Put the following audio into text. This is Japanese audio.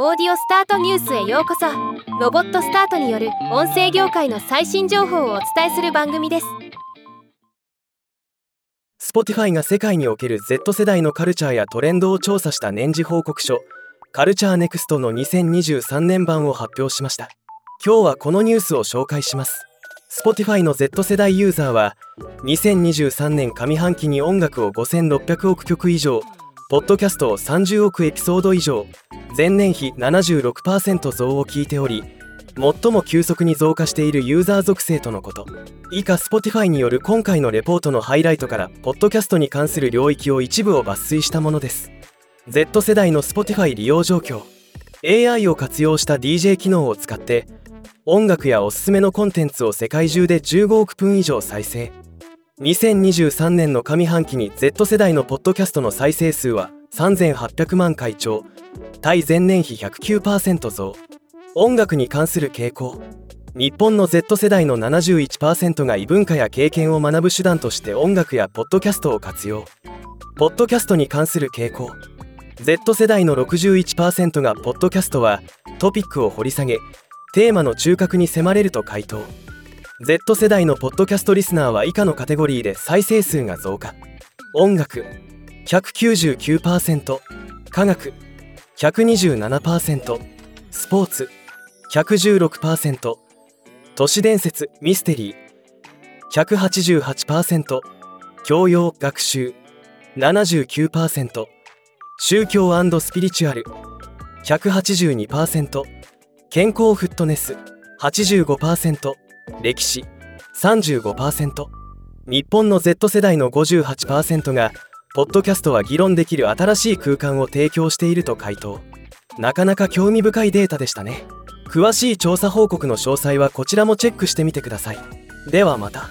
Audiostart News へようこそ。ロボットスタートによる音声業界の最新情報をお伝えする番組です。Spotify が世界における Z 世代のカルチャーやトレンドを調査した年次報告書 Culture Next の2023年版を発表しました。今日はこのニュースを紹介します。Spotify の Z 世代ユーザーは2023年上半期に音楽を5600億曲以上ポッドキャストを30億エピソード以上前年比76%増を聞いており最も急速に増加しているユーザー属性とのこと。以下 Spotify による今回のレポートのハイライトからポッドキャストに関する領域を一部を抜粋したものです。Z 世代の Spotify 利用状況。AI を活用した DJ 機能を使って音楽やおすすめのコンテンツを世界中で15億分以上再生。2023年の上半期に Z 世代のポッドキャストの再生数は3800万回超対前年比109%増。音楽に関する傾向。日本の Z 世代の71%が異文化や経験を学ぶ手段として音楽やポッドキャストを活用。ポッドキャストに関する傾向。Z 世代の61%がポッドキャストはトピックを掘り下げテーマの中核に迫れると回答。Z 世代のポッドキャストリスナーは以下のカテゴリーで再生数が増加。音楽。199%科学。127%スポーツ。116%都市伝説ミステリー。188%教養学習。79%宗教スピリチュアル。182%健康フットネス。85%歴史。35%日本の Z 世代の58%がポッドキャストは議論できる新しい空間を提供していると回答。なかなか興味深いデータでしたね。詳しい調査報告の詳細はこちらもチェックしてみてください。ではまた。